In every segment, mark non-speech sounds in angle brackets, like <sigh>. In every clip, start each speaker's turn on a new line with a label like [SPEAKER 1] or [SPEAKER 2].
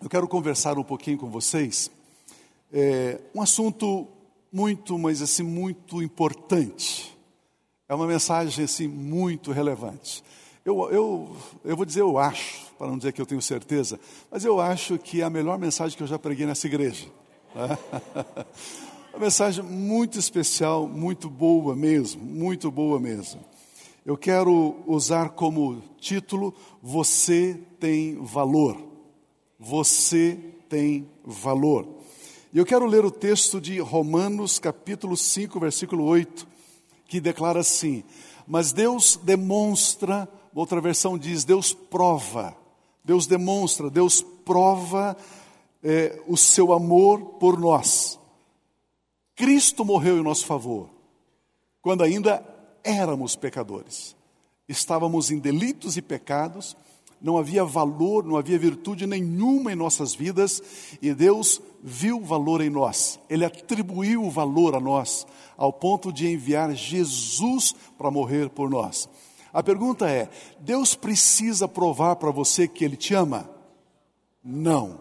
[SPEAKER 1] eu quero conversar um pouquinho com vocês. É, um assunto muito, mas assim, muito importante. É uma mensagem assim, muito relevante. Eu, eu, eu vou dizer eu acho, para não dizer que eu tenho certeza, mas eu acho que é a melhor mensagem que eu já preguei nessa igreja. <laughs> uma mensagem muito especial, muito boa mesmo, muito boa mesmo. Eu quero usar como título Você tem valor você tem valor. E eu quero ler o texto de Romanos, capítulo 5, versículo 8, que declara assim: Mas Deus demonstra, outra versão diz, Deus prova, Deus demonstra, Deus prova é, o seu amor por nós. Cristo morreu em nosso favor, quando ainda éramos pecadores. Estávamos em delitos e pecados, não havia valor, não havia virtude nenhuma em nossas vidas, e Deus viu valor em nós, Ele atribuiu valor a nós, ao ponto de enviar Jesus para morrer por nós. A pergunta é: Deus precisa provar para você que Ele te ama? Não.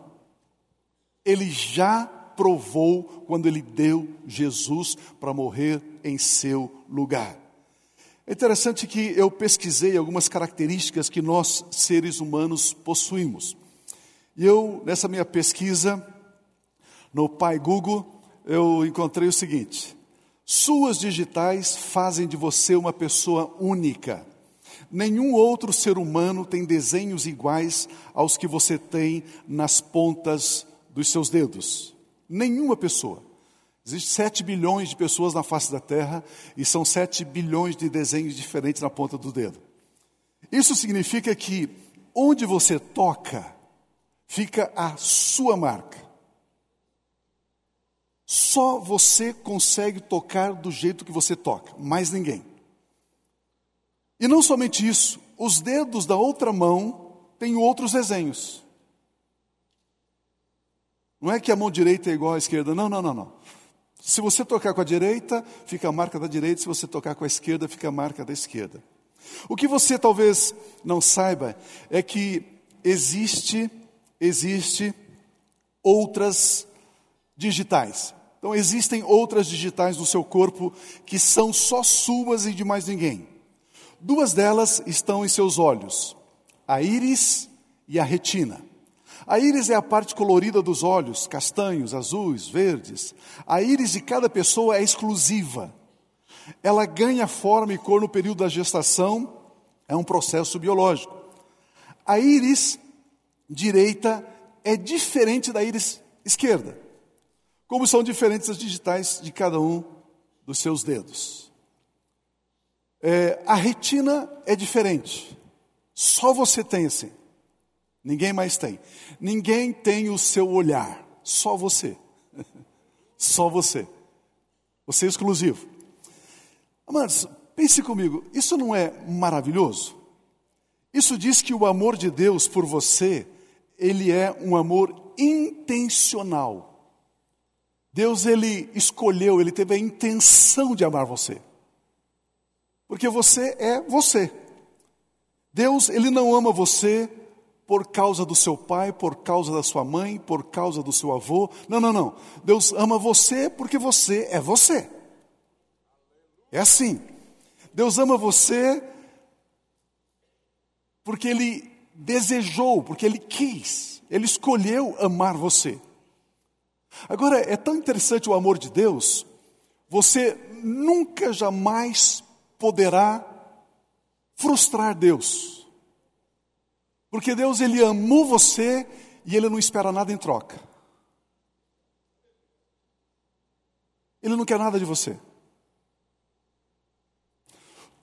[SPEAKER 1] Ele já provou quando Ele deu Jesus para morrer em seu lugar. É interessante que eu pesquisei algumas características que nós, seres humanos, possuímos. E eu, nessa minha pesquisa, no Pai Google, eu encontrei o seguinte: suas digitais fazem de você uma pessoa única. Nenhum outro ser humano tem desenhos iguais aos que você tem nas pontas dos seus dedos. Nenhuma pessoa. Existem 7 bilhões de pessoas na face da Terra e são 7 bilhões de desenhos diferentes na ponta do dedo. Isso significa que onde você toca, fica a sua marca. Só você consegue tocar do jeito que você toca, mais ninguém. E não somente isso, os dedos da outra mão têm outros desenhos. Não é que a mão direita é igual à esquerda, não, não, não, não. Se você tocar com a direita, fica a marca da direita, se você tocar com a esquerda, fica a marca da esquerda. O que você talvez não saiba é que existe existe outras digitais. Então existem outras digitais no seu corpo que são só suas e de mais ninguém. Duas delas estão em seus olhos, a íris e a retina. A íris é a parte colorida dos olhos, castanhos, azuis, verdes. A íris de cada pessoa é exclusiva. Ela ganha forma e cor no período da gestação, é um processo biológico. A íris direita é diferente da íris esquerda, como são diferentes as digitais de cada um dos seus dedos. É, a retina é diferente, só você tem assim. Ninguém mais tem. Ninguém tem o seu olhar, só você. <laughs> Só você. Você é exclusivo. Amados, pense comigo, isso não é maravilhoso? Isso diz que o amor de Deus por você, ele é um amor intencional. Deus ele escolheu, ele teve a intenção de amar você. Porque você é você. Deus, ele não ama você por causa do seu pai, por causa da sua mãe, por causa do seu avô. Não, não, não. Deus ama você porque você é você. É assim. Deus ama você porque Ele desejou, porque Ele quis, Ele escolheu amar você. Agora, é tão interessante o amor de Deus, você nunca jamais poderá frustrar Deus. Porque Deus ele amou você e ele não espera nada em troca. Ele não quer nada de você.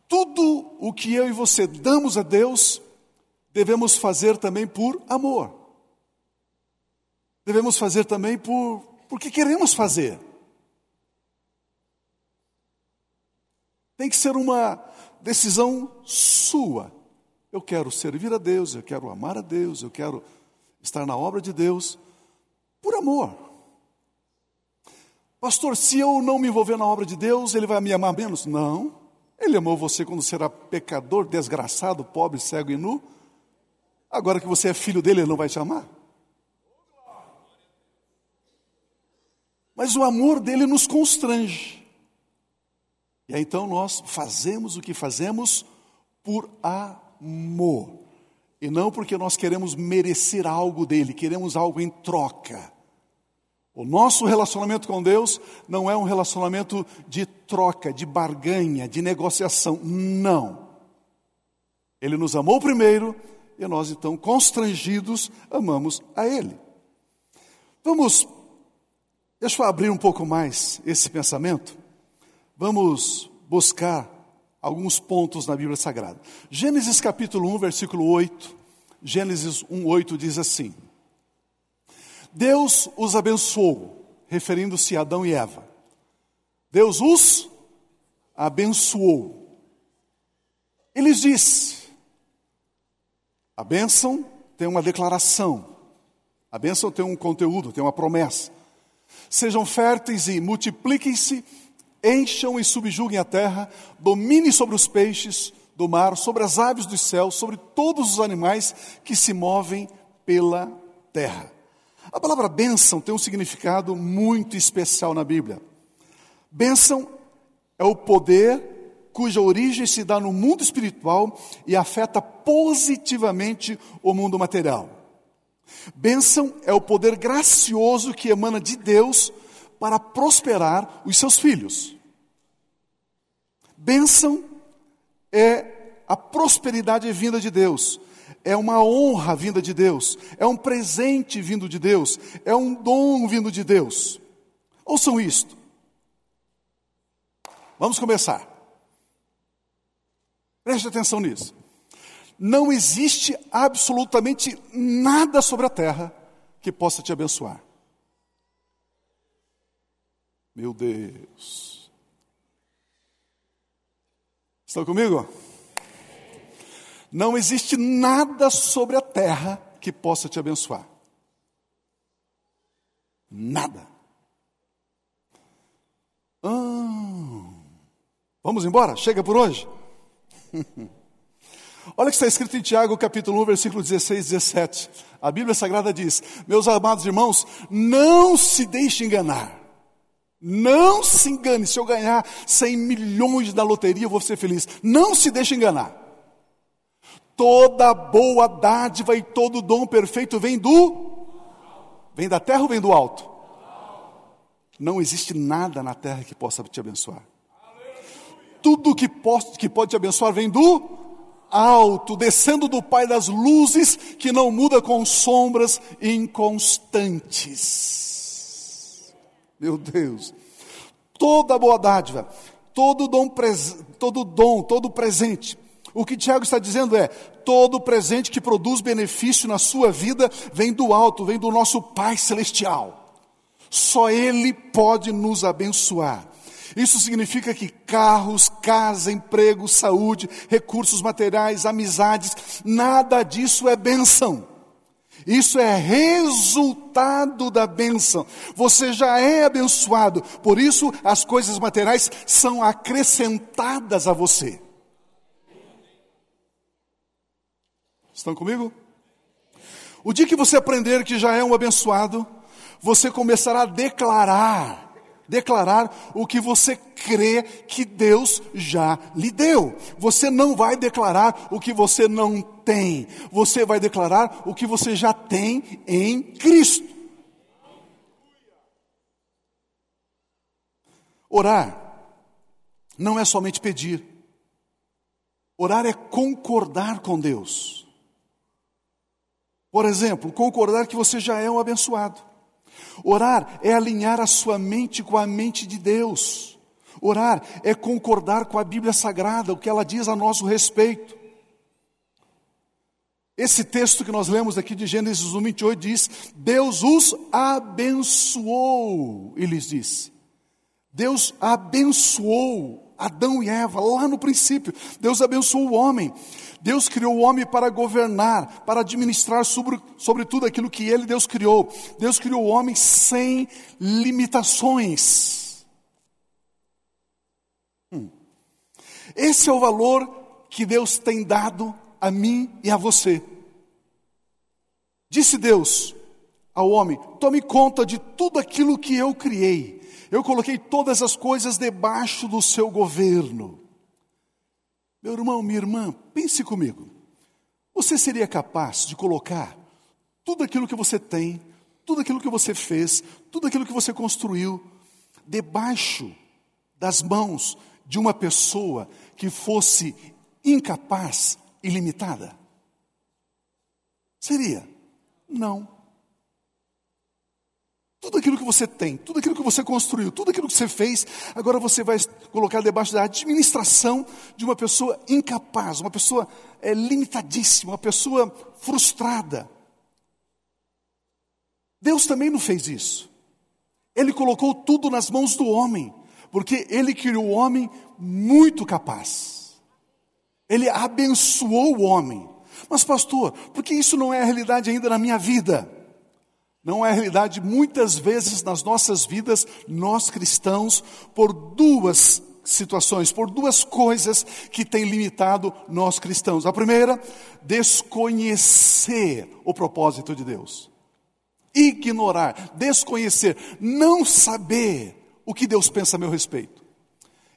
[SPEAKER 1] Tudo o que eu e você damos a Deus, devemos fazer também por amor. Devemos fazer também por porque queremos fazer. Tem que ser uma decisão sua. Eu quero servir a Deus, eu quero amar a Deus, eu quero estar na obra de Deus por amor. Pastor, se eu não me envolver na obra de Deus, ele vai me amar menos? Não. Ele amou você quando você era pecador, desgraçado, pobre, cego e nu. Agora que você é filho dele, ele não vai te amar? Mas o amor dele nos constrange. E aí então nós fazemos o que fazemos por amor. E não porque nós queremos merecer algo dele, queremos algo em troca. O nosso relacionamento com Deus não é um relacionamento de troca, de barganha, de negociação. Não. Ele nos amou primeiro e nós, então, constrangidos, amamos a Ele. Vamos, deixa eu abrir um pouco mais esse pensamento. Vamos buscar alguns pontos na Bíblia Sagrada. Gênesis capítulo 1, versículo 8. Gênesis 1, 8 diz assim: Deus os abençoou, referindo-se a Adão e Eva. Deus os abençoou. Eles disse: a bênção tem uma declaração, a bênção tem um conteúdo, tem uma promessa. Sejam férteis e multipliquem-se, encham e subjuguem a terra, dominem sobre os peixes do mar, sobre as aves dos céus, sobre todos os animais que se movem pela terra. A palavra bênção tem um significado muito especial na Bíblia. Bênção é o poder cuja origem se dá no mundo espiritual e afeta positivamente o mundo material. Bênção é o poder gracioso que emana de Deus para prosperar os seus filhos. Bênção é a prosperidade vinda de Deus, é uma honra vinda de Deus, é um presente vindo de Deus, é um dom vindo de Deus. Ouçam isto. Vamos começar. Preste atenção nisso. Não existe absolutamente nada sobre a terra que possa te abençoar. Meu Deus. Estão comigo? Não existe nada sobre a terra que possa te abençoar. Nada. Ah, vamos embora? Chega por hoje? <laughs> Olha o que está escrito em Tiago, capítulo 1, versículo 16 e 17. A Bíblia Sagrada diz: Meus amados irmãos, não se deixe enganar. Não se engane, se eu ganhar 100 milhões da loteria, eu vou ser feliz. Não se deixe enganar. Toda boa dádiva e todo dom perfeito vem do vem da terra ou vem do alto? Não existe nada na terra que possa te abençoar. Tudo que que pode te abençoar vem do alto, descendo do Pai das luzes, que não muda com sombras inconstantes. Meu Deus. Toda boa dádiva, todo dom, todo dom, todo presente o que Tiago está dizendo é: todo presente que produz benefício na sua vida vem do alto, vem do nosso Pai Celestial. Só Ele pode nos abençoar. Isso significa que carros, casa, emprego, saúde, recursos materiais, amizades, nada disso é benção. Isso é resultado da bênção. Você já é abençoado, por isso as coisas materiais são acrescentadas a você. Estão comigo? O dia que você aprender que já é um abençoado, você começará a declarar, declarar o que você crê que Deus já lhe deu. Você não vai declarar o que você não tem, você vai declarar o que você já tem em Cristo. Orar não é somente pedir, orar é concordar com Deus. Por exemplo, concordar que você já é um abençoado. Orar é alinhar a sua mente com a mente de Deus. Orar é concordar com a Bíblia Sagrada, o que ela diz a nosso respeito. Esse texto que nós lemos aqui de Gênesis 1, 28 diz: Deus os abençoou, e lhes disse. Deus abençoou Adão e Eva lá no princípio. Deus abençoou o homem. Deus criou o homem para governar, para administrar sobre, sobre tudo aquilo que ele, Deus, criou. Deus criou o homem sem limitações. Hum. Esse é o valor que Deus tem dado a mim e a você. Disse Deus: ao homem: tome conta de tudo aquilo que eu criei. Eu coloquei todas as coisas debaixo do seu governo. Meu irmão, minha irmã, pense comigo. Você seria capaz de colocar tudo aquilo que você tem, tudo aquilo que você fez, tudo aquilo que você construiu, debaixo das mãos de uma pessoa que fosse incapaz e limitada? Seria? Não. Tudo aquilo que você tem, tudo aquilo que você construiu, tudo aquilo que você fez, agora você vai colocar debaixo da administração de uma pessoa incapaz, uma pessoa é, limitadíssima, uma pessoa frustrada. Deus também não fez isso. Ele colocou tudo nas mãos do homem, porque ele criou o homem muito capaz. Ele abençoou o homem. Mas, pastor, por que isso não é a realidade ainda na minha vida? Não é realidade muitas vezes nas nossas vidas, nós cristãos, por duas situações, por duas coisas que têm limitado nós cristãos. A primeira, desconhecer o propósito de Deus. Ignorar, desconhecer, não saber o que Deus pensa a meu respeito.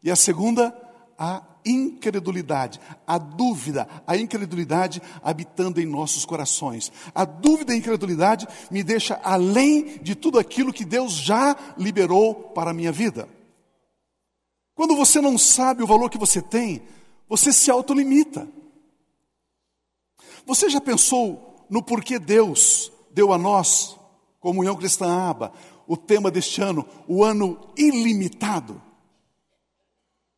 [SPEAKER 1] E a segunda, a incredulidade, a dúvida, a incredulidade habitando em nossos corações. A dúvida e a incredulidade me deixa além de tudo aquilo que Deus já liberou para a minha vida. Quando você não sabe o valor que você tem, você se autolimita. Você já pensou no porquê Deus deu a nós, Comunhão Cristã Aba, o tema deste ano, o ano ilimitado?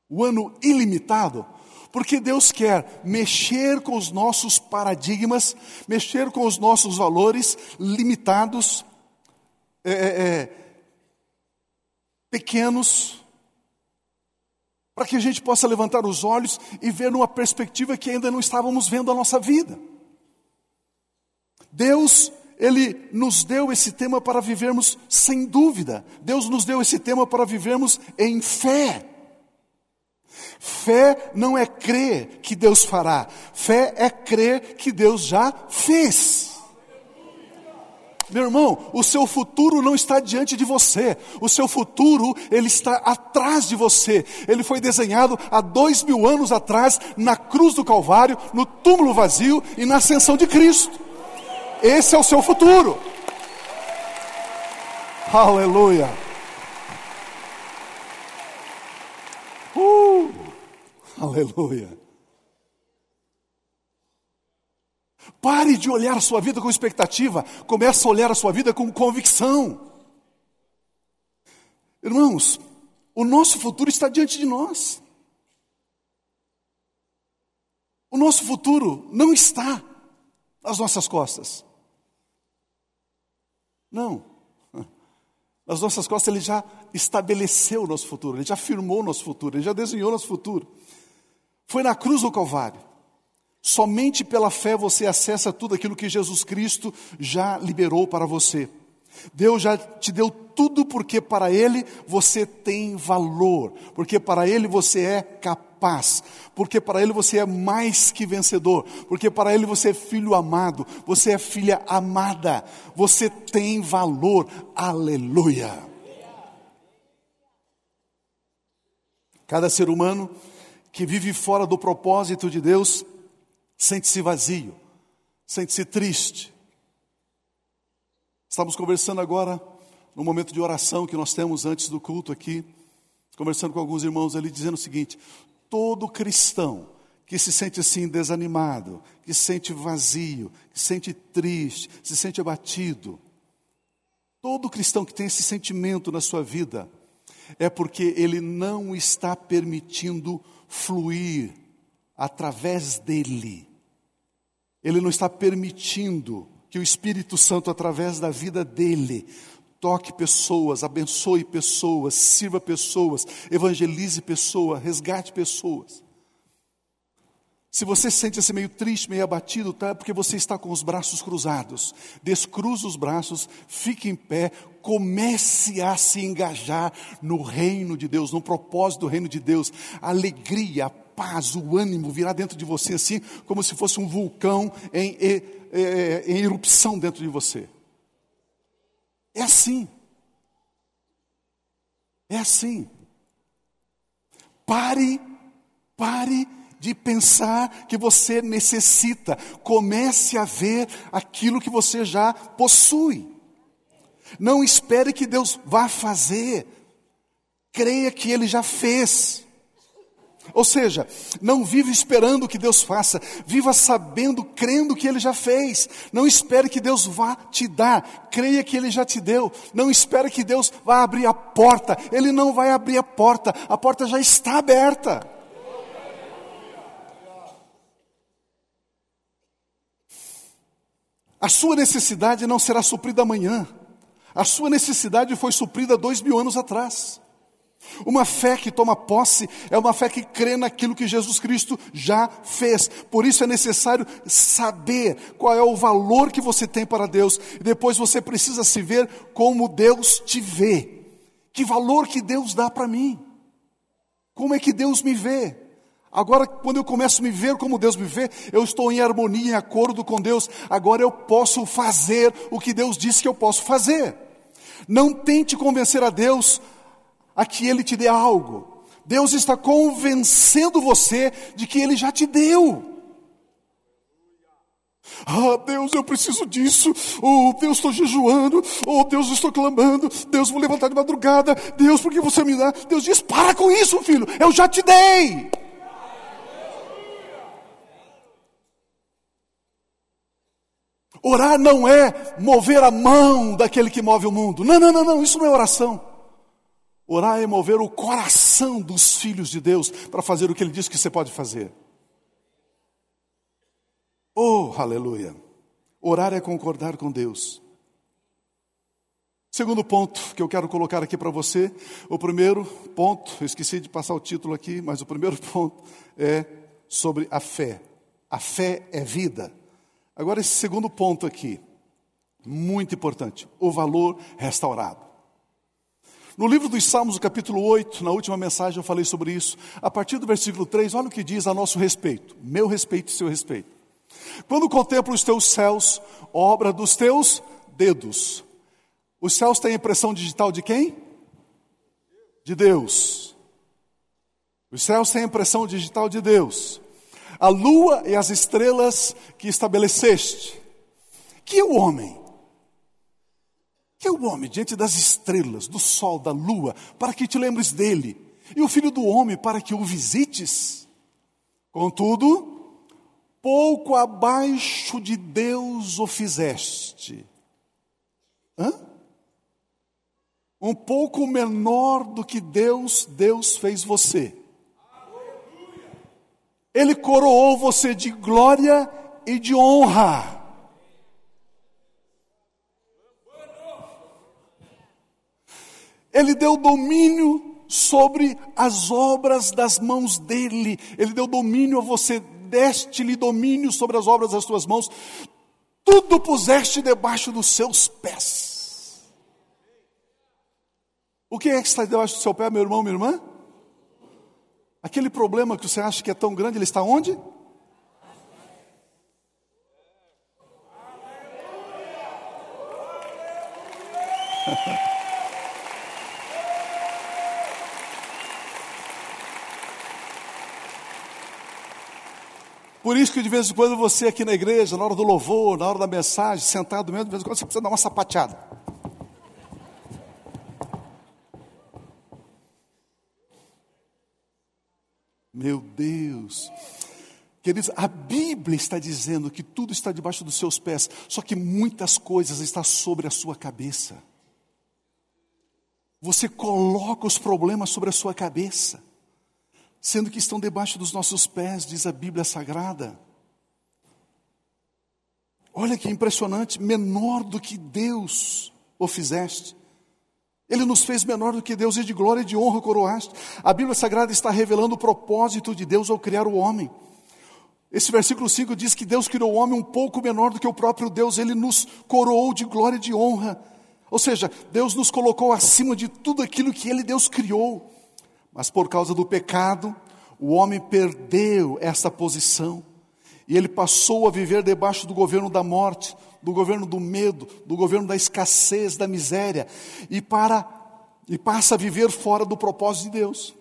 [SPEAKER 1] O ano ilimitado, porque Deus quer mexer com os nossos paradigmas, mexer com os nossos valores limitados, é, é, é pequenos, para que a gente possa levantar os olhos e ver numa perspectiva que ainda não estávamos vendo a nossa vida. Deus, Ele nos deu esse tema para vivermos sem dúvida. Deus nos deu esse tema para vivermos em fé. Fé não é crer que Deus fará, fé é crer que Deus já fez. Meu irmão, o seu futuro não está diante de você, o seu futuro, ele está atrás de você. Ele foi desenhado há dois mil anos atrás, na cruz do Calvário, no túmulo vazio e na ascensão de Cristo. Esse é o seu futuro. Aleluia. Aleluia. Pare de olhar a sua vida com expectativa, comece a olhar a sua vida com convicção. Irmãos, o nosso futuro está diante de nós. O nosso futuro não está nas nossas costas. Não. <laughs> Nas nossas costas ele já estabeleceu o nosso futuro, ele já firmou o nosso futuro, ele já desenhou o nosso futuro. Foi na cruz do Calvário. Somente pela fé você acessa tudo aquilo que Jesus Cristo já liberou para você. Deus já te deu tudo porque para Ele você tem valor, porque para Ele você é capaz, porque para Ele você é mais que vencedor, porque para Ele você é filho amado, você é filha amada, você tem valor, aleluia. Cada ser humano que vive fora do propósito de Deus sente-se vazio, sente-se triste. Estamos conversando agora no momento de oração que nós temos antes do culto aqui, conversando com alguns irmãos ali, dizendo o seguinte: todo cristão que se sente assim desanimado, que se sente vazio, que se sente triste, se sente abatido, todo cristão que tem esse sentimento na sua vida, é porque ele não está permitindo fluir através dele. Ele não está permitindo que o Espírito Santo, através da vida dele, toque pessoas, abençoe pessoas, sirva pessoas, evangelize pessoas, resgate pessoas. Se você se sente assim meio triste, meio abatido, tá? É porque você está com os braços cruzados. Descruza os braços, fique em pé, comece a se engajar no reino de Deus, no propósito do reino de Deus. Alegria, a paz, o ânimo virá dentro de você assim, como se fosse um vulcão em, em, em erupção dentro de você. É assim. É assim. Pare, pare de pensar que você necessita. Comece a ver aquilo que você já possui. Não espere que Deus vá fazer. Creia que Ele já fez. Ou seja, não viva esperando que Deus faça, viva sabendo, crendo que Ele já fez. Não espere que Deus vá te dar, creia que Ele já te deu. Não espere que Deus vá abrir a porta, Ele não vai abrir a porta, a porta já está aberta. A sua necessidade não será suprida amanhã, a sua necessidade foi suprida dois mil anos atrás. Uma fé que toma posse é uma fé que crê naquilo que Jesus Cristo já fez. Por isso é necessário saber qual é o valor que você tem para Deus. E depois você precisa se ver como Deus te vê. Que valor que Deus dá para mim? Como é que Deus me vê? Agora, quando eu começo a me ver como Deus me vê, eu estou em harmonia, em acordo com Deus. Agora eu posso fazer o que Deus disse que eu posso fazer. Não tente convencer a Deus a que Ele te dê algo. Deus está convencendo você de que Ele já te deu. Ah, Deus, eu preciso disso. Oh, Deus, estou jejuando. Oh, Deus, estou clamando. Deus, vou levantar de madrugada. Deus, por que você me dá? Deus diz: para com isso, filho. Eu já te dei. Orar não é mover a mão daquele que move o mundo. Não, não, não, não. Isso não é oração. Orar é mover o coração dos filhos de Deus para fazer o que Ele diz que você pode fazer. Oh, aleluia! Orar é concordar com Deus. Segundo ponto que eu quero colocar aqui para você, o primeiro ponto, eu esqueci de passar o título aqui, mas o primeiro <laughs> ponto é sobre a fé. A fé é vida. Agora, esse segundo ponto aqui, muito importante, o valor restaurado. No livro dos Salmos, no capítulo 8, na última mensagem eu falei sobre isso. A partir do versículo 3, olha o que diz a nosso respeito, meu respeito e seu respeito. Quando contemplo os teus céus, obra dos teus dedos. Os céus têm impressão digital de quem? De Deus. Os céus têm impressão digital de Deus. A lua e as estrelas que estabeleceste. Que é o homem? Que é o homem diante das estrelas, do sol, da lua, para que te lembres dele, e o filho do homem para que o visites. Contudo, pouco abaixo de Deus o fizeste. Hã? Um pouco menor do que Deus, Deus fez você. Ele coroou você de glória e de honra. Ele deu domínio sobre as obras das mãos dele. Ele deu domínio a você, deste-lhe domínio sobre as obras das tuas mãos. Tudo puseste debaixo dos seus pés. O que é que está debaixo do seu pé, meu irmão, minha irmã? Aquele problema que você acha que é tão grande, ele está onde? <laughs> Por isso que de vez em quando você aqui na igreja, na hora do louvor, na hora da mensagem, sentado mesmo, de vez em quando você precisa dar uma sapateada. Meu Deus. Queridos, a Bíblia está dizendo que tudo está debaixo dos seus pés, só que muitas coisas estão sobre a sua cabeça. Você coloca os problemas sobre a sua cabeça sendo que estão debaixo dos nossos pés, diz a Bíblia Sagrada. Olha que impressionante, menor do que Deus o fizeste. Ele nos fez menor do que Deus e de glória e de honra coroaste. A Bíblia Sagrada está revelando o propósito de Deus ao criar o homem. Esse versículo 5 diz que Deus criou o homem um pouco menor do que o próprio Deus, ele nos coroou de glória e de honra. Ou seja, Deus nos colocou acima de tudo aquilo que ele, Deus, criou. Mas por causa do pecado, o homem perdeu essa posição e ele passou a viver debaixo do governo da morte, do governo do medo, do governo da escassez, da miséria, e para e passa a viver fora do propósito de Deus.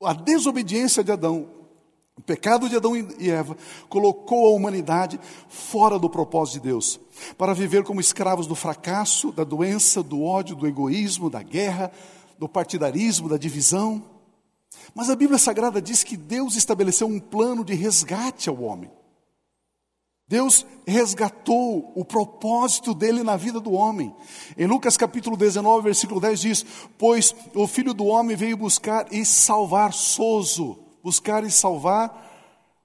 [SPEAKER 1] A desobediência de Adão, o pecado de Adão e Eva, colocou a humanidade fora do propósito de Deus, para viver como escravos do fracasso, da doença, do ódio, do egoísmo, da guerra, do partidarismo, da divisão. Mas a Bíblia Sagrada diz que Deus estabeleceu um plano de resgate ao homem. Deus resgatou o propósito dele na vida do homem. Em Lucas capítulo 19, versículo 10 diz: Pois o filho do homem veio buscar e salvar sozo, buscar e salvar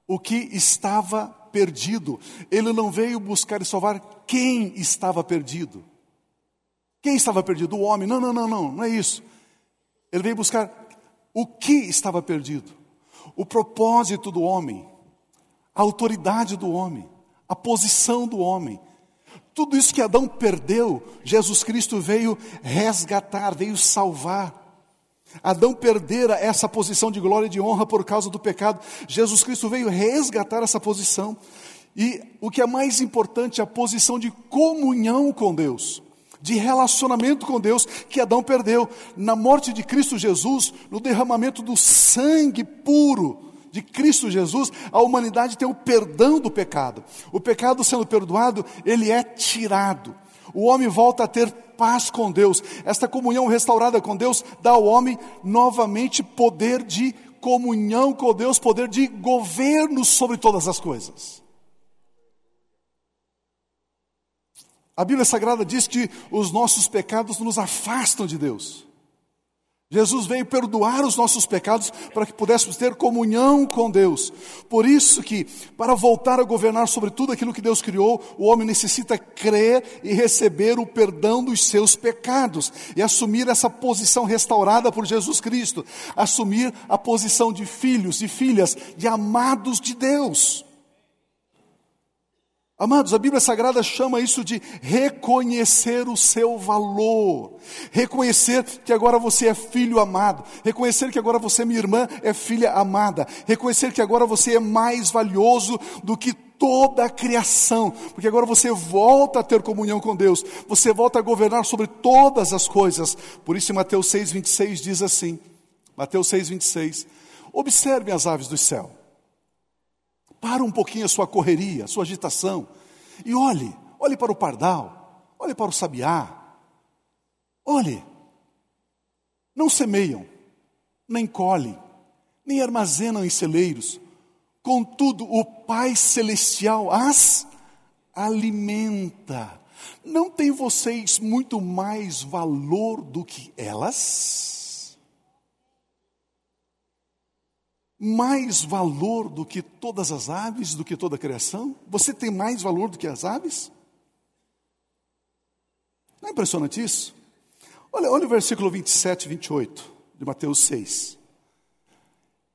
[SPEAKER 1] o que estava perdido. Ele não veio buscar e salvar quem estava perdido. Quem estava perdido? O homem. Não, não, não, não, não é isso. Ele veio buscar o que estava perdido. O propósito do homem, a autoridade do homem a posição do homem. Tudo isso que Adão perdeu, Jesus Cristo veio resgatar, veio salvar. Adão perdera essa posição de glória e de honra por causa do pecado. Jesus Cristo veio resgatar essa posição. E o que é mais importante, a posição de comunhão com Deus, de relacionamento com Deus que Adão perdeu. Na morte de Cristo Jesus, no derramamento do sangue puro, de Cristo Jesus, a humanidade tem o perdão do pecado. O pecado sendo perdoado, ele é tirado. O homem volta a ter paz com Deus. Esta comunhão restaurada com Deus dá ao homem novamente poder de comunhão com Deus, poder de governo sobre todas as coisas. A Bíblia Sagrada diz que os nossos pecados nos afastam de Deus. Jesus veio perdoar os nossos pecados para que pudéssemos ter comunhão com Deus. Por isso que, para voltar a governar sobre tudo aquilo que Deus criou, o homem necessita crer e receber o perdão dos seus pecados e assumir essa posição restaurada por Jesus Cristo, assumir a posição de filhos e filhas, de amados de Deus. Amados, a Bíblia Sagrada chama isso de reconhecer o seu valor, reconhecer que agora você é filho amado, reconhecer que agora você, minha irmã, é filha amada, reconhecer que agora você é mais valioso do que toda a criação, porque agora você volta a ter comunhão com Deus, você volta a governar sobre todas as coisas. Por isso, em Mateus 6,26 diz assim: Mateus 6,26, observem as aves do céu para um pouquinho a sua correria, a sua agitação. E olhe, olhe para o pardal, olhe para o sabiá. Olhe, não semeiam, nem colhem, nem armazenam em celeiros. Contudo, o Pai Celestial as alimenta. Não tem vocês muito mais valor do que elas? Mais valor do que todas as aves, do que toda a criação? Você tem mais valor do que as aves? Não é impressionante isso? Olha, olha o versículo 27 e 28 de Mateus 6.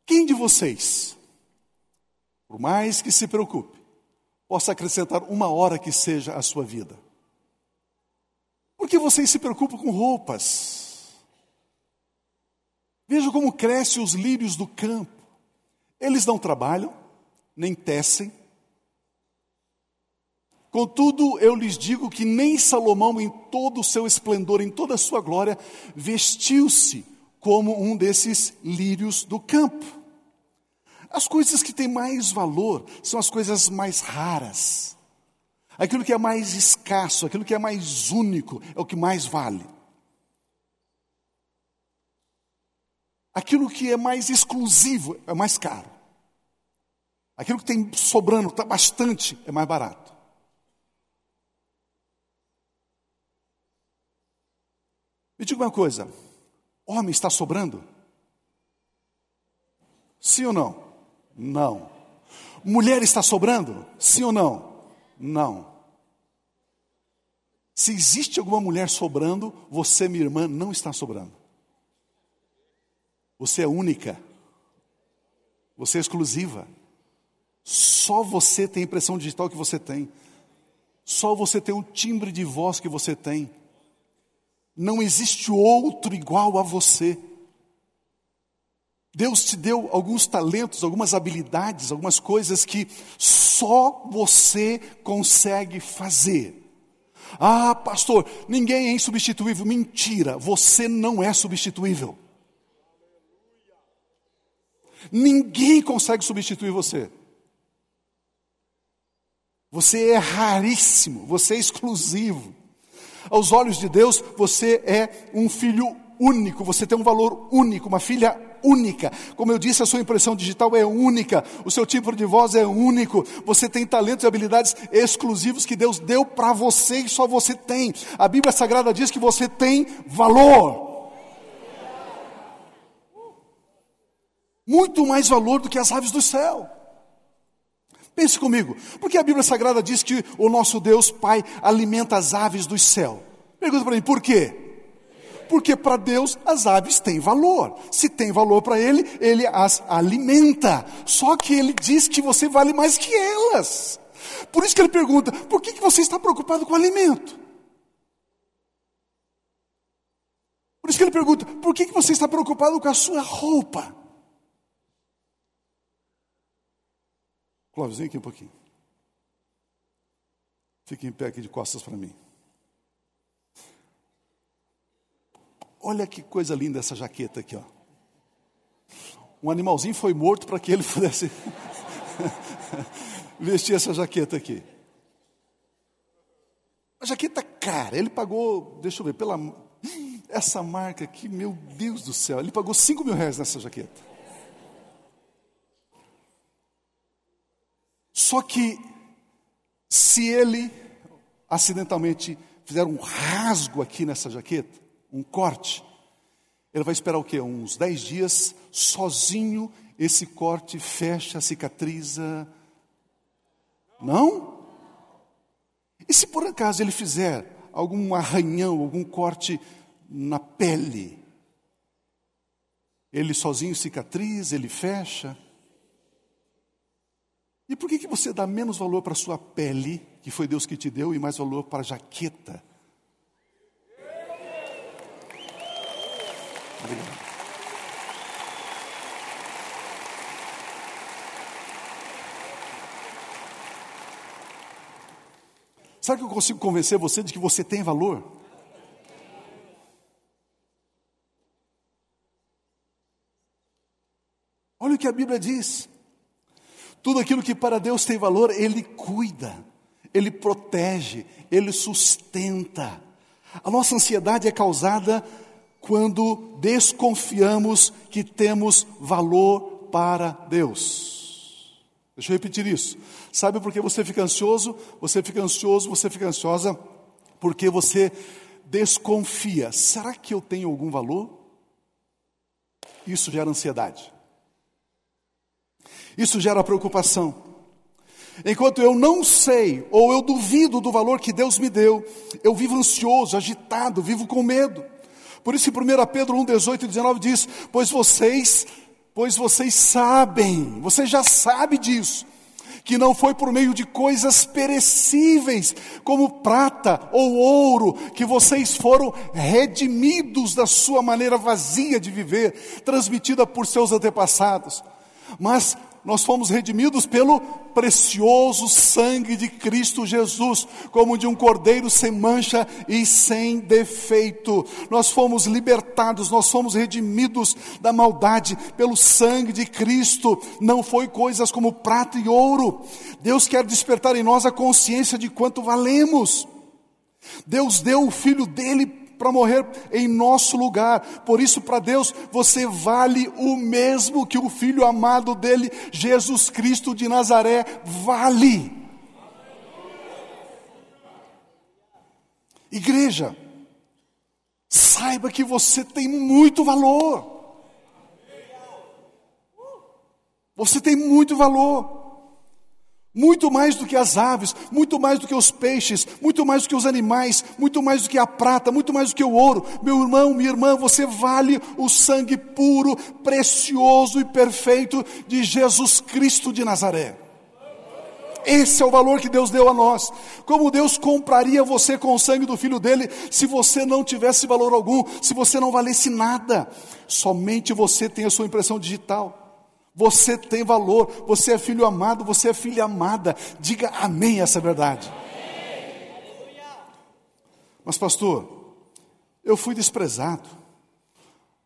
[SPEAKER 1] Quem de vocês, por mais que se preocupe, possa acrescentar uma hora que seja à sua vida? Porque vocês se preocupam com roupas. Veja como crescem os lírios do campo. Eles não trabalham, nem tecem. Contudo, eu lhes digo que nem Salomão, em todo o seu esplendor, em toda a sua glória, vestiu-se como um desses lírios do campo. As coisas que têm mais valor são as coisas mais raras. Aquilo que é mais escasso, aquilo que é mais único, é o que mais vale. Aquilo que é mais exclusivo é mais caro. Aquilo que tem sobrando, está bastante, é mais barato. Me diga uma coisa: homem está sobrando? Sim ou não? Não. Mulher está sobrando? Sim ou não? Não. Se existe alguma mulher sobrando, você, minha irmã, não está sobrando. Você é única. Você é exclusiva. Só você tem a impressão digital que você tem. Só você tem o timbre de voz que você tem. Não existe outro igual a você. Deus te deu alguns talentos, algumas habilidades, algumas coisas que só você consegue fazer. Ah, pastor, ninguém é insubstituível. Mentira, você não é substituível. Ninguém consegue substituir você. Você é raríssimo, você é exclusivo. Aos olhos de Deus, você é um filho único, você tem um valor único, uma filha única. Como eu disse, a sua impressão digital é única, o seu tipo de voz é único. Você tem talentos e habilidades exclusivos que Deus deu para você e só você tem. A Bíblia Sagrada diz que você tem valor. Muito mais valor do que as aves do céu. Pense comigo, porque a Bíblia Sagrada diz que o nosso Deus Pai alimenta as aves do céu. Pergunta para mim, por quê? Porque para Deus as aves têm valor. Se tem valor para Ele, Ele as alimenta. Só que Ele diz que você vale mais que elas. Por isso que Ele pergunta: por que, que você está preocupado com alimento? Por isso que Ele pergunta: por que, que você está preocupado com a sua roupa? Clóvis, vem aqui um pouquinho. Fique em pé aqui de costas para mim. Olha que coisa linda essa jaqueta aqui, ó. Um animalzinho foi morto para que ele <laughs> pudesse <laughs> vestir essa jaqueta aqui. A jaqueta cara, ele pagou, deixa eu ver, pela essa marca aqui, meu Deus do céu, ele pagou 5 mil reais nessa jaqueta. Só que, se ele acidentalmente fizer um rasgo aqui nessa jaqueta, um corte, ele vai esperar o quê? Uns 10 dias, sozinho, esse corte fecha, cicatriza. Não? E se por acaso ele fizer algum arranhão, algum corte na pele, ele sozinho cicatriza, ele fecha? E por que, que você dá menos valor para a sua pele, que foi Deus que te deu, e mais valor para a jaqueta? Obrigado. Sabe que eu consigo convencer você de que você tem valor? Olha o que a Bíblia diz. Tudo aquilo que para Deus tem valor, Ele cuida, Ele protege, Ele sustenta. A nossa ansiedade é causada quando desconfiamos que temos valor para Deus. Deixa eu repetir isso. Sabe por que você fica ansioso? Você fica ansioso, você fica ansiosa porque você desconfia. Será que eu tenho algum valor? Isso gera ansiedade. Isso gera preocupação. Enquanto eu não sei ou eu duvido do valor que Deus me deu, eu vivo ansioso, agitado, vivo com medo. Por isso, em 1 Pedro 1, 18 e 19 diz: Pois vocês, pois vocês sabem, você já sabe disso, que não foi por meio de coisas perecíveis, como prata ou ouro, que vocês foram redimidos da sua maneira vazia de viver, transmitida por seus antepassados, mas nós fomos redimidos pelo precioso sangue de Cristo Jesus, como de um cordeiro sem mancha e sem defeito. Nós fomos libertados, nós fomos redimidos da maldade pelo sangue de Cristo. Não foi coisas como prata e ouro. Deus quer despertar em nós a consciência de quanto valemos. Deus deu o filho dele para morrer em nosso lugar. Por isso, para Deus, você vale o mesmo que o filho amado dele, Jesus Cristo de Nazaré, vale. Igreja, saiba que você tem muito valor. Você tem muito valor. Muito mais do que as aves, muito mais do que os peixes, muito mais do que os animais, muito mais do que a prata, muito mais do que o ouro. Meu irmão, minha irmã, você vale o sangue puro, precioso e perfeito de Jesus Cristo de Nazaré. Esse é o valor que Deus deu a nós. Como Deus compraria você com o sangue do filho dele se você não tivesse valor algum, se você não valesse nada? Somente você tem a sua impressão digital. Você tem valor, você é filho amado, você é filha amada. Diga amém essa verdade. Mas, pastor, eu fui desprezado.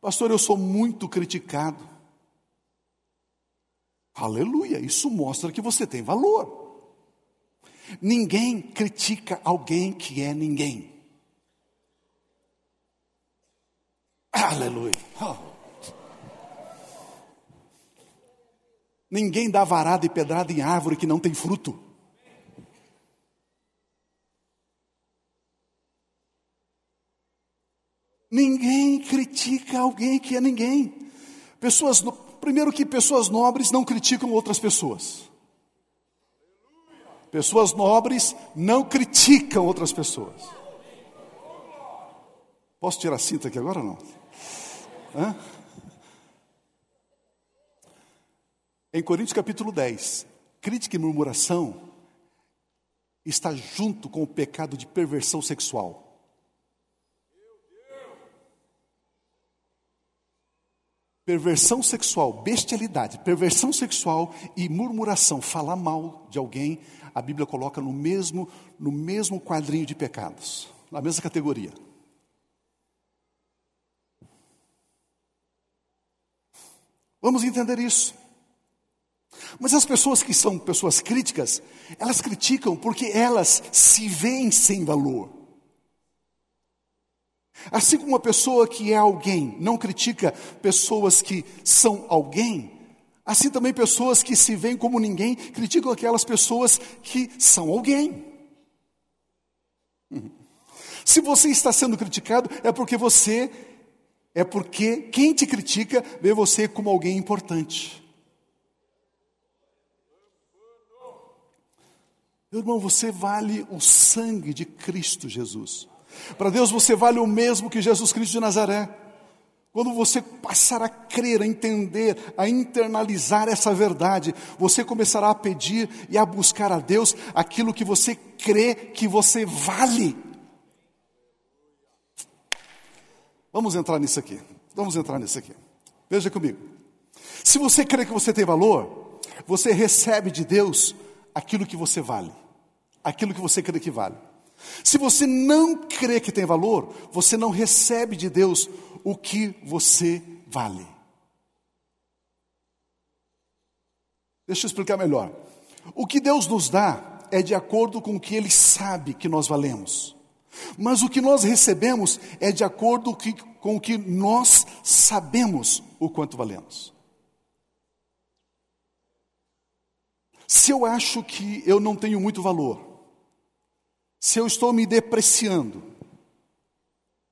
[SPEAKER 1] Pastor, eu sou muito criticado. Aleluia, isso mostra que você tem valor. Ninguém critica alguém que é ninguém. Aleluia. Oh. Ninguém dá varada e pedrada em árvore que não tem fruto. Ninguém critica alguém que é ninguém. Pessoas, primeiro que pessoas nobres não criticam outras pessoas. Pessoas nobres não criticam outras pessoas. Posso tirar a cinta aqui agora ou não? Hã? Em Coríntios capítulo 10, crítica e murmuração está junto com o pecado de perversão sexual. Perversão sexual, bestialidade, perversão sexual e murmuração, falar mal de alguém, a Bíblia coloca no mesmo, no mesmo quadrinho de pecados, na mesma categoria. Vamos entender isso. Mas as pessoas que são pessoas críticas, elas criticam porque elas se veem sem valor. Assim como uma pessoa que é alguém não critica pessoas que são alguém, assim também pessoas que se veem como ninguém criticam aquelas pessoas que são alguém. <laughs> Se você está sendo criticado, é porque você, é porque quem te critica vê você como alguém importante. Meu irmão, você vale o sangue de Cristo Jesus. Para Deus você vale o mesmo que Jesus Cristo de Nazaré. Quando você passar a crer, a entender, a internalizar essa verdade, você começará a pedir e a buscar a Deus aquilo que você crê que você vale. Vamos entrar nisso aqui. Vamos entrar nisso aqui. Veja comigo. Se você crê que você tem valor, você recebe de Deus aquilo que você vale, aquilo que você crê que vale. Se você não crê que tem valor, você não recebe de Deus o que você vale. Deixa eu explicar melhor. O que Deus nos dá é de acordo com o que Ele sabe que nós valemos. Mas o que nós recebemos é de acordo com o que nós sabemos o quanto valemos. Se eu acho que eu não tenho muito valor, se eu estou me depreciando,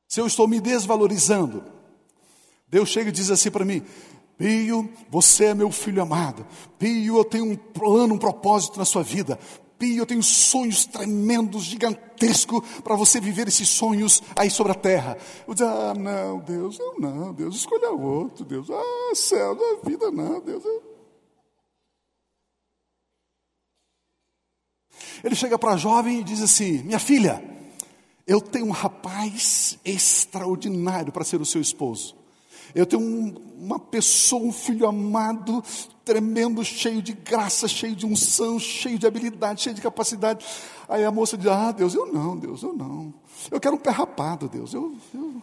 [SPEAKER 1] se eu estou me desvalorizando, Deus chega e diz assim para mim: Pio, você é meu filho amado. Pio, eu tenho um plano, um propósito na sua vida. Pio, eu tenho sonhos tremendos, gigantescos, para você viver esses sonhos aí sobre a terra. Eu digo, ah, não, Deus, eu não, Deus, escolha outro, Deus. Ah, céu da vida, não, Deus. Eu... Ele chega para a jovem e diz assim: Minha filha, eu tenho um rapaz extraordinário para ser o seu esposo. Eu tenho um, uma pessoa, um filho amado, tremendo, cheio de graça, cheio de unção, cheio de habilidade, cheio de capacidade. Aí a moça diz: Ah, Deus, eu não, Deus, eu não. Eu quero um pé rapado, Deus. Eu, eu...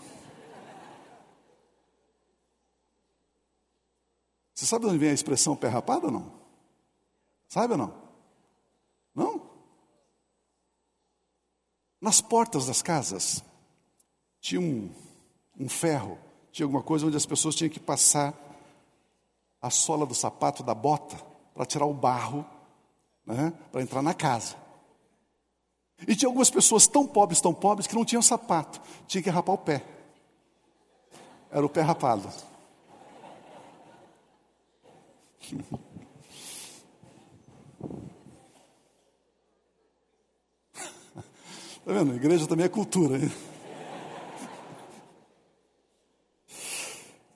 [SPEAKER 1] Você sabe de onde vem a expressão pé rapado ou não? Sabe ou não? Não? Nas portas das casas tinha um, um ferro, tinha alguma coisa onde as pessoas tinham que passar a sola do sapato da bota para tirar o barro, né, para entrar na casa. E tinha algumas pessoas tão pobres, tão pobres, que não tinham sapato, tinha que rapar o pé. Era o pé rapado. <laughs> Está vendo? A igreja também é cultura. Hein?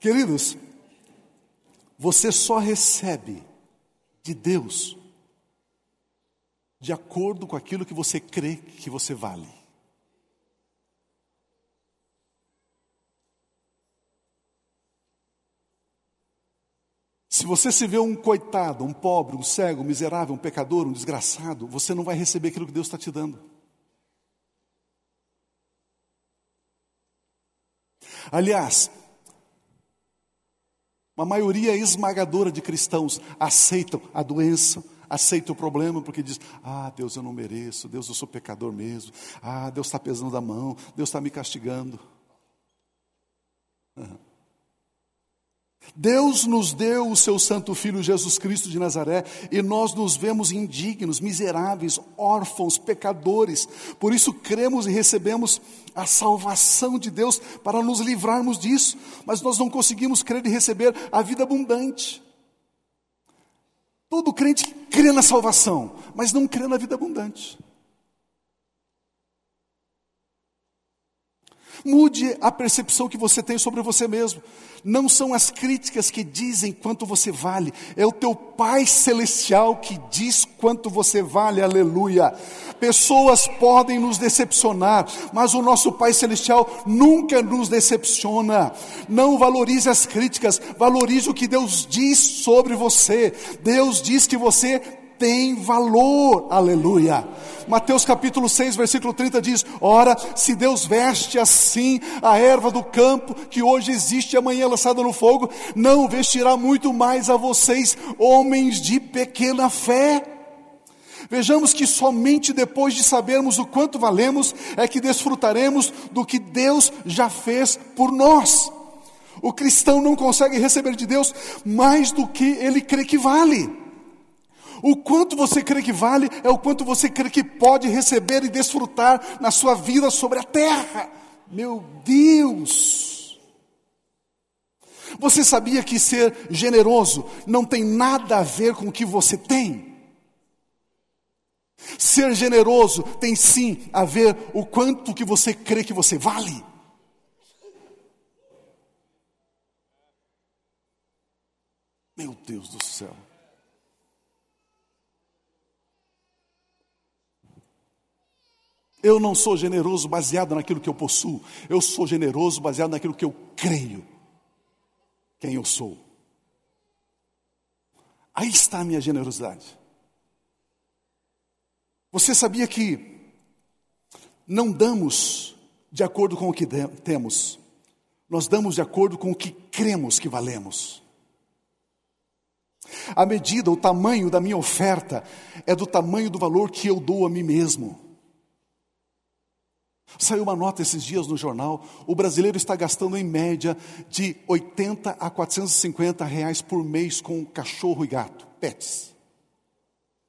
[SPEAKER 1] Queridos, você só recebe de Deus de acordo com aquilo que você crê que você vale. Se você se vê um coitado, um pobre, um cego, um miserável, um pecador, um desgraçado, você não vai receber aquilo que Deus está te dando. Aliás, uma maioria esmagadora de cristãos aceitam a doença, aceitam o problema, porque diz: Ah, Deus, eu não mereço, Deus, eu sou pecador mesmo, ah, Deus está pesando a mão, Deus está me castigando. Uhum. <laughs> Deus nos deu o seu Santo Filho Jesus Cristo de Nazaré e nós nos vemos indignos, miseráveis, órfãos, pecadores. Por isso cremos e recebemos a salvação de Deus para nos livrarmos disso, mas nós não conseguimos crer e receber a vida abundante. Todo crente crê na salvação, mas não crê na vida abundante. Mude a percepção que você tem sobre você mesmo. Não são as críticas que dizem quanto você vale, é o teu Pai Celestial que diz quanto você vale, aleluia. Pessoas podem nos decepcionar, mas o nosso Pai Celestial nunca nos decepciona. Não valorize as críticas, valorize o que Deus diz sobre você. Deus diz que você tem valor, aleluia. Mateus capítulo 6, versículo 30 diz: Ora, se Deus veste assim a erva do campo, que hoje existe e amanhã é lançada no fogo, não vestirá muito mais a vocês, homens de pequena fé. Vejamos que somente depois de sabermos o quanto valemos é que desfrutaremos do que Deus já fez por nós. O cristão não consegue receber de Deus mais do que ele crê que vale. O quanto você crê que vale é o quanto você crê que pode receber e desfrutar na sua vida sobre a terra. Meu Deus! Você sabia que ser generoso não tem nada a ver com o que você tem? Ser generoso tem sim a ver o quanto que você crê que você vale. Meu Deus do céu. Eu não sou generoso baseado naquilo que eu possuo, eu sou generoso baseado naquilo que eu creio, quem eu sou. Aí está a minha generosidade. Você sabia que não damos de acordo com o que temos, nós damos de acordo com o que cremos que valemos. A medida, o tamanho da minha oferta é do tamanho do valor que eu dou a mim mesmo. Saiu uma nota esses dias no jornal, o brasileiro está gastando em média de 80 a 450 reais por mês com cachorro e gato, pets.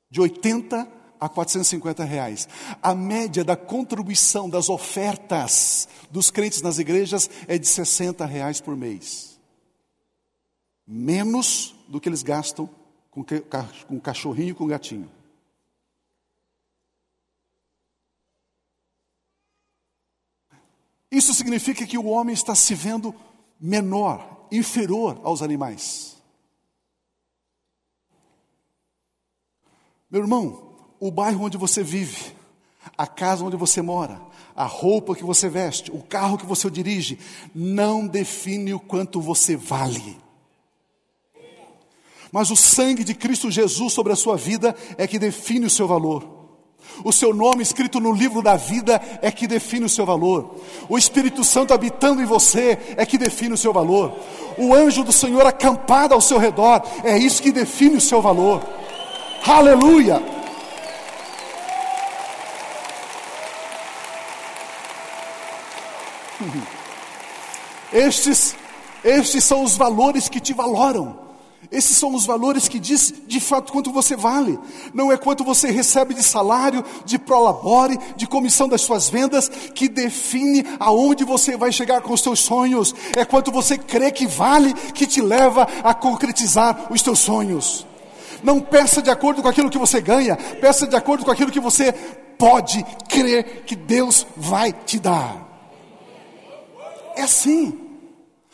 [SPEAKER 1] De 80 a 450 reais. A média da contribuição das ofertas dos crentes nas igrejas é de 60 reais por mês. Menos do que eles gastam com, com cachorrinho e com gatinho. Isso significa que o homem está se vendo menor, inferior aos animais. Meu irmão, o bairro onde você vive, a casa onde você mora, a roupa que você veste, o carro que você dirige, não define o quanto você vale. Mas o sangue de Cristo Jesus sobre a sua vida é que define o seu valor. O seu nome escrito no livro da vida é que define o seu valor. O Espírito Santo habitando em você é que define o seu valor. O anjo do Senhor acampado ao seu redor é isso que define o seu valor. Aleluia! Estes, estes são os valores que te valoram. Esses são os valores que diz de fato quanto você vale. Não é quanto você recebe de salário, de prolabore, de comissão das suas vendas, que define aonde você vai chegar com os seus sonhos. É quanto você crê que vale, que te leva a concretizar os teus sonhos. Não peça de acordo com aquilo que você ganha, peça de acordo com aquilo que você pode crer que Deus vai te dar. É assim.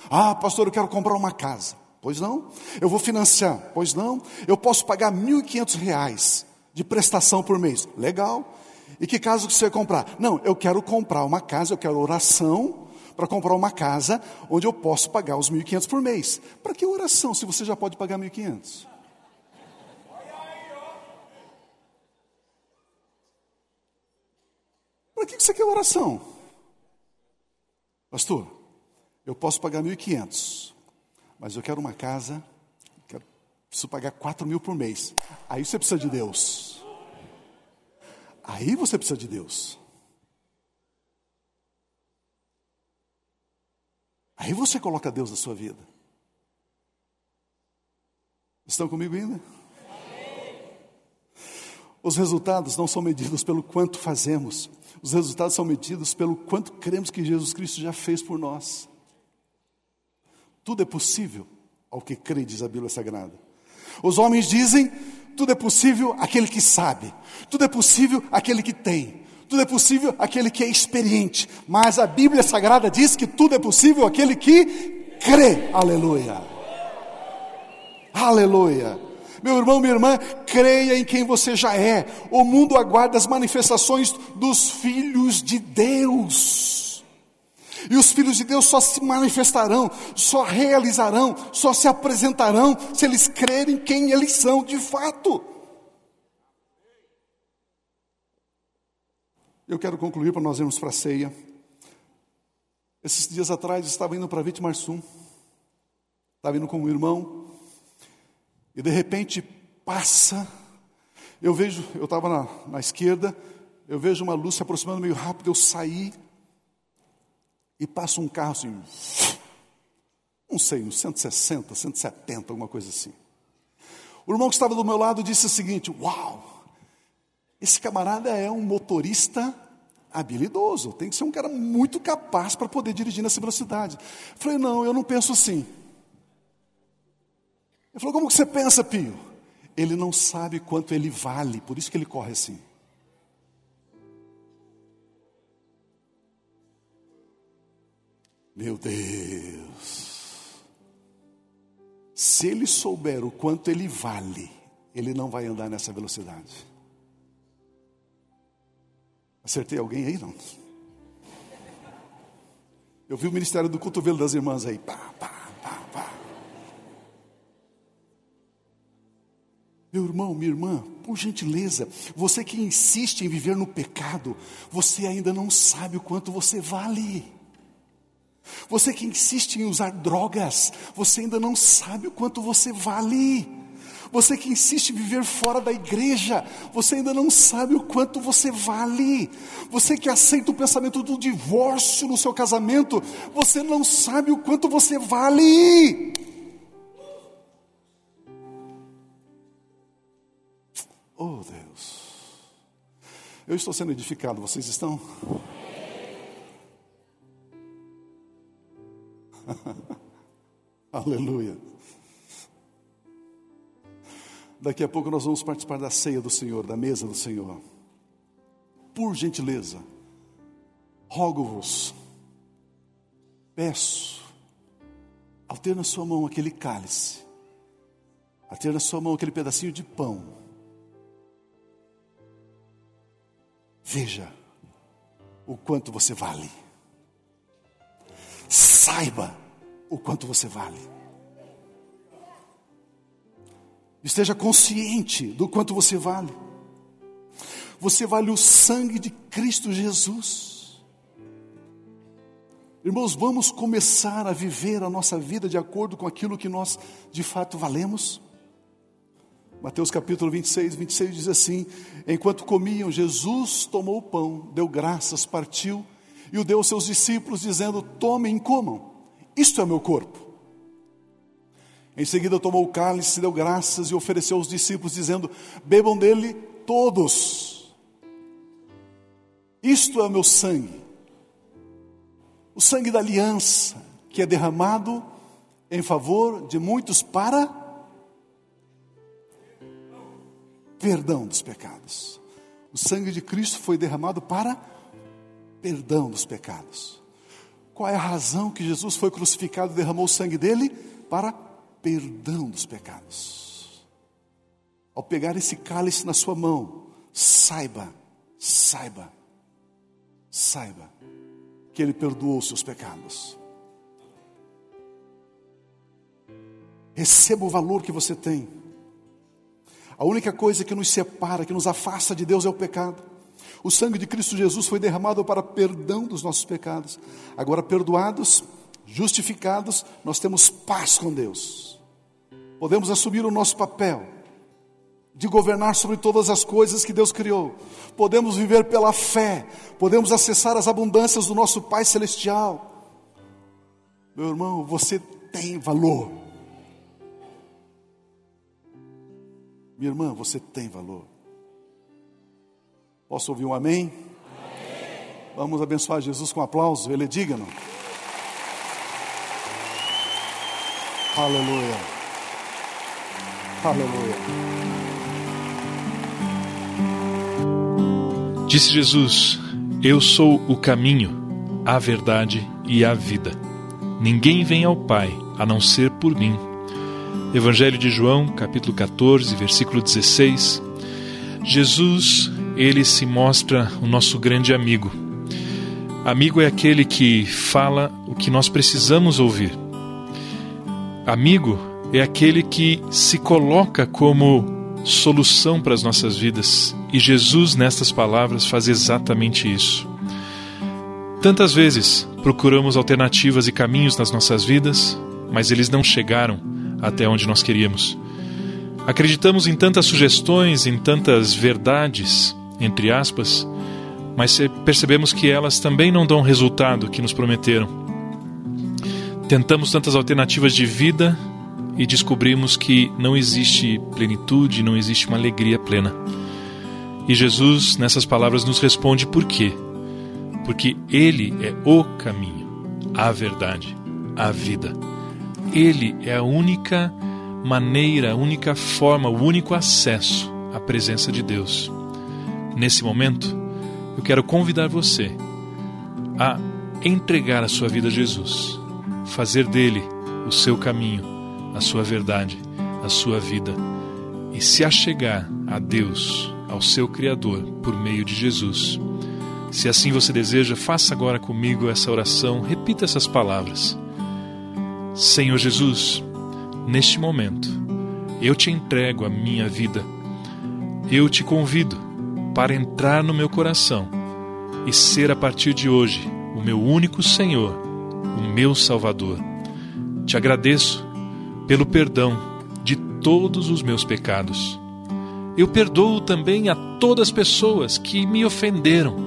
[SPEAKER 1] Ah, pastor, eu quero comprar uma casa. Pois não. Eu vou financiar. Pois não. Eu posso pagar R$ 1.500. de prestação por mês. Legal. E que casa você vai comprar? Não, eu quero comprar uma casa, eu quero oração para comprar uma casa onde eu posso pagar os 1.500 por mês. Para que oração se você já pode pagar 1.500? Para que você quer oração? Pastor, eu posso pagar 1.500, mas eu quero uma casa, quero, preciso pagar 4 mil por mês. Aí você precisa de Deus. Aí você precisa de Deus. Aí você coloca Deus na sua vida. Estão comigo ainda? Os resultados não são medidos pelo quanto fazemos, os resultados são medidos pelo quanto cremos que Jesus Cristo já fez por nós. Tudo é possível ao que crê, diz a Bíblia Sagrada. Os homens dizem: tudo é possível aquele que sabe, tudo é possível aquele que tem, tudo é possível aquele que é experiente, mas a Bíblia Sagrada diz que tudo é possível aquele que crê. Aleluia. Aleluia. Meu irmão, minha irmã, creia em quem você já é. O mundo aguarda as manifestações dos filhos de Deus. E os filhos de Deus só se manifestarão, só realizarão, só se apresentarão se eles crerem quem eles são de fato. Eu quero concluir para nós irmos para a ceia. Esses dias atrás estava indo para Vitmarsum, estava indo com um irmão, e de repente passa, eu vejo, eu estava na, na esquerda, eu vejo uma luz se aproximando meio rápido, eu saí, e passa um carro assim, não sei, uns 160, 170, alguma coisa assim. O irmão que estava do meu lado disse o seguinte: Uau, esse camarada é um motorista habilidoso, tem que ser um cara muito capaz para poder dirigir nessa velocidade. Eu falei, não, eu não penso assim. Ele falou, como que você pensa, Pio? Ele não sabe quanto ele vale, por isso que ele corre assim. Meu Deus. Se ele souber o quanto ele vale, ele não vai andar nessa velocidade. Acertei alguém aí? Não. Eu vi o ministério do cotovelo das irmãs aí. Pá, pá, pá, pá. Meu irmão, minha irmã, por gentileza, você que insiste em viver no pecado, você ainda não sabe o quanto você vale. Você que insiste em usar drogas, você ainda não sabe o quanto você vale. Você que insiste em viver fora da igreja, você ainda não sabe o quanto você vale. Você que aceita o pensamento do divórcio no seu casamento, você não sabe o quanto você vale. Oh Deus, eu estou sendo edificado, vocês estão? <laughs> Aleluia. Daqui a pouco nós vamos participar da ceia do Senhor, da mesa do Senhor. Por gentileza, rogo-vos, peço, ao ter na sua mão aquele cálice, a ter na sua mão aquele pedacinho de pão, veja o quanto você vale. Saiba o quanto você vale. Esteja consciente do quanto você vale. Você vale o sangue de Cristo Jesus. Irmãos, vamos começar a viver a nossa vida de acordo com aquilo que nós de fato valemos? Mateus capítulo 26, 26 diz assim: Enquanto comiam, Jesus tomou o pão, deu graças, partiu e o deu aos seus discípulos, dizendo: Tomem e comam, isto é o meu corpo. Em seguida tomou o cálice, deu graças e ofereceu aos discípulos, dizendo: Bebam dele todos. Isto é o meu sangue, o sangue da aliança, que é derramado em favor de muitos para perdão dos pecados. O sangue de Cristo foi derramado para perdão dos pecados. Qual é a razão que Jesus foi crucificado e derramou o sangue dele? Para perdão dos pecados. ao pegar esse cálice na sua mão, saiba, saiba, saiba que Ele perdoou os seus pecados. Receba o valor que você tem. A única coisa que nos separa, que nos afasta de Deus é o pecado. O sangue de Cristo Jesus foi derramado para perdão dos nossos pecados. Agora, perdoados, justificados, nós temos paz com Deus. Podemos assumir o nosso papel de governar sobre todas as coisas que Deus criou. Podemos viver pela fé, podemos acessar as abundâncias do nosso Pai Celestial. Meu irmão, você tem valor. Minha irmã, você tem valor. Posso ouvir um amém? amém. Vamos abençoar Jesus com aplauso, ele é digno. Aleluia. Aleluia.
[SPEAKER 2] Disse Jesus: Eu sou o caminho, a verdade e a vida. Ninguém vem ao Pai a não ser por mim. Evangelho de João, capítulo 14, versículo 16. Jesus, ele se mostra o nosso grande amigo. Amigo é aquele que fala o que nós precisamos ouvir. Amigo é aquele que se coloca como solução para as nossas vidas. E Jesus, nestas palavras, faz exatamente isso. Tantas vezes procuramos alternativas e caminhos nas nossas vidas, mas eles não chegaram até onde nós queríamos. Acreditamos em tantas sugestões, em tantas verdades, entre aspas, mas percebemos que elas também não dão o resultado que nos prometeram. Tentamos tantas alternativas de vida e descobrimos que não existe plenitude, não existe uma alegria plena. E Jesus, nessas palavras, nos responde por quê? Porque Ele é o caminho, a verdade, a vida. Ele é a única maneira, a única forma, o único acesso à presença de Deus. Nesse momento, eu quero convidar você a entregar a sua vida a Jesus, fazer dele o seu caminho, a sua verdade, a sua vida e se achegar a Deus, ao seu Criador, por meio de Jesus. Se assim você deseja, faça agora comigo essa oração, repita essas palavras. Senhor Jesus, neste momento, eu te entrego a minha vida. Eu te convido para entrar no meu coração e ser a partir de hoje o meu único Senhor, o meu Salvador. Te agradeço pelo perdão de todos os meus pecados. Eu perdoo também a todas as pessoas que me ofenderam.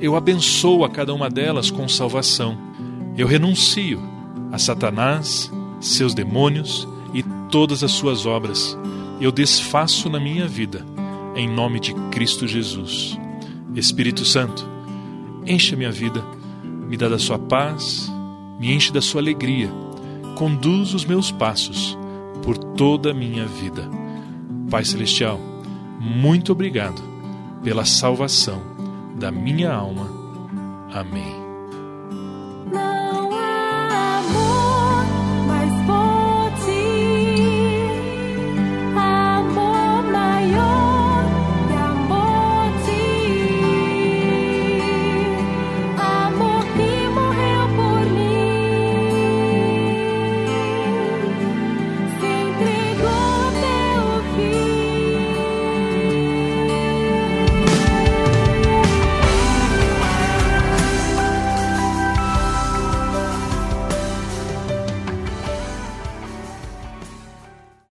[SPEAKER 2] Eu abençoo a cada uma delas com salvação. Eu renuncio a Satanás, seus demônios e todas as suas obras. Eu desfaço na minha vida, em nome de Cristo Jesus. Espírito Santo, enche a minha vida, me dá da sua paz, me enche da sua alegria, conduz os meus passos por toda a minha vida. Pai Celestial, muito obrigado pela salvação da minha alma. Amém.